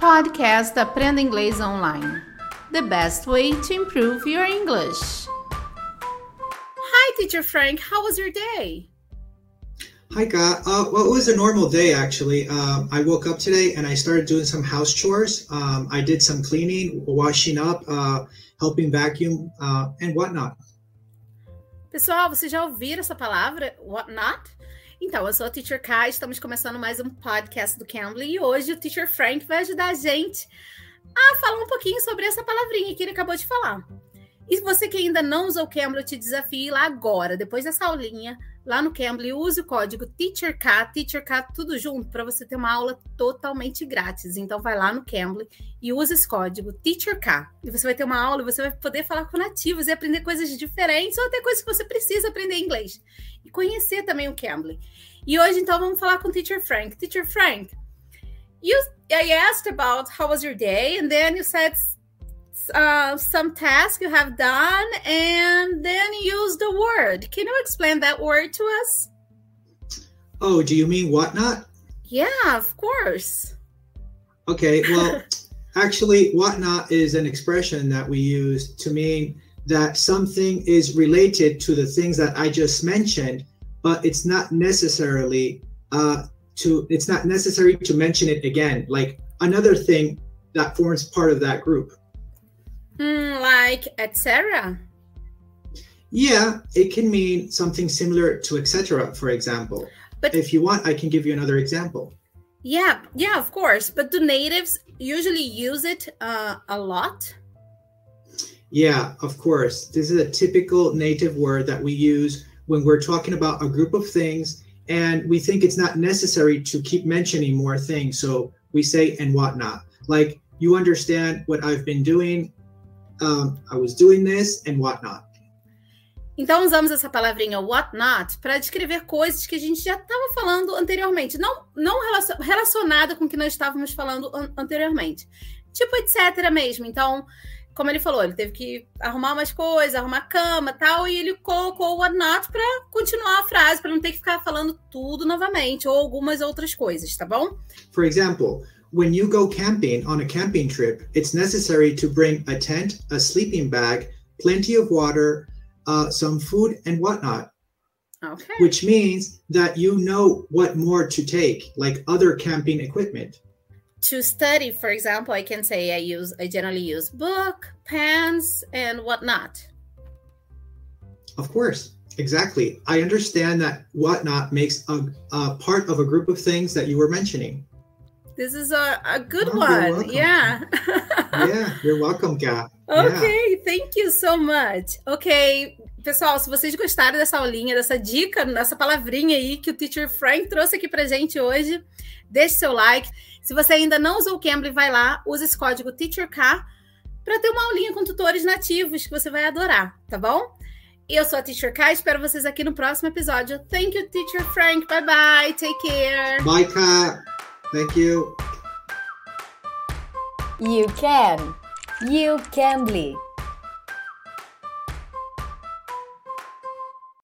Podcast Aprenda Inglês Online. The best way to improve your English. Hi, Teacher Frank. How was your day? Hi, God. Uh, well, it was a normal day actually. Um, I woke up today and I started doing some house chores. Um, I did some cleaning, washing up, uh, helping vacuum, uh, and whatnot. Pessoal, vocês já ouviram essa palavra? Whatnot? Então, eu sou a Teacher Kai, estamos começando mais um podcast do Cambly e hoje o Teacher Frank vai ajudar a gente a falar um pouquinho sobre essa palavrinha que ele acabou de falar. E você que ainda não usou o Cambly, eu te desafio lá agora, depois dessa aulinha, lá no Cambly, use o código TEACHERK, TEACHERK tudo junto, para você ter uma aula totalmente grátis. Então vai lá no Cambly e use esse código TEACHERK. E você vai ter uma aula e você vai poder falar com nativos e aprender coisas diferentes ou até coisas que você precisa aprender inglês. E conhecer também o Cambly. E hoje, então, vamos falar com o Teacher Frank. Teacher Frank, you, I asked about how was your day, and then you said uh, some task you have done and then use the word. Can you explain that word to us? Oh, do you mean whatnot? Yeah, of course. Okay, well, actually, whatnot is an expression that we use to mean that something is related to the things that I just mentioned, but it's not necessarily uh, to it's not necessary to mention it again. Like another thing that forms part of that group. Mm, like etc. Yeah, it can mean something similar to etc. For example, but if you want, I can give you another example. Yeah, yeah, of course. But do natives usually use it uh, a lot? Yeah, of course. This is a typical native word that we use when we're talking about a group of things and we think it's not necessary to keep mentioning more things. So we say and whatnot. Like, you understand what I've been doing um, I was doing this and whatnot. Então usamos essa palavrinha whatnot para descrever coisas que a gente já estava falando anteriormente, não, não relacionada com o que nós estávamos falando an anteriormente. Tipo, etc. mesmo. Então, como ele falou, ele teve que arrumar umas coisas, arrumar cama tal, e ele colocou o whatnot para continuar a frase, para não ter que ficar falando tudo novamente, ou algumas outras coisas, tá bom? For example, when you go camping on a camping trip, it's necessary to bring a tent, a sleeping bag, plenty of water, uh, some food, and whatnot. Okay. Which means that you know what more to take, like other camping equipment. To study, for example, I can say I use I generally use book, pens, and whatnot. Of course, exactly. I understand that whatnot makes a, a part of a group of things that you were mentioning. This is a, a good oh, one. Yeah. yeah, you're welcome, Gap. Ok, yeah. thank you so much. Ok, pessoal, se vocês gostaram dessa aulinha, dessa dica, dessa palavrinha aí que o Teacher Frank trouxe aqui pra gente hoje, deixe seu like. Se você ainda não usou o Cambly, vai lá, usa esse código TEACHERK para ter uma aulinha com tutores nativos que você vai adorar, tá bom? Eu sou a Teacher Kai, espero vocês aqui no próximo episódio. Thank you, Teacher Frank. Bye bye. Take care. Bye, Kat. Thank you. You can. You can bleed.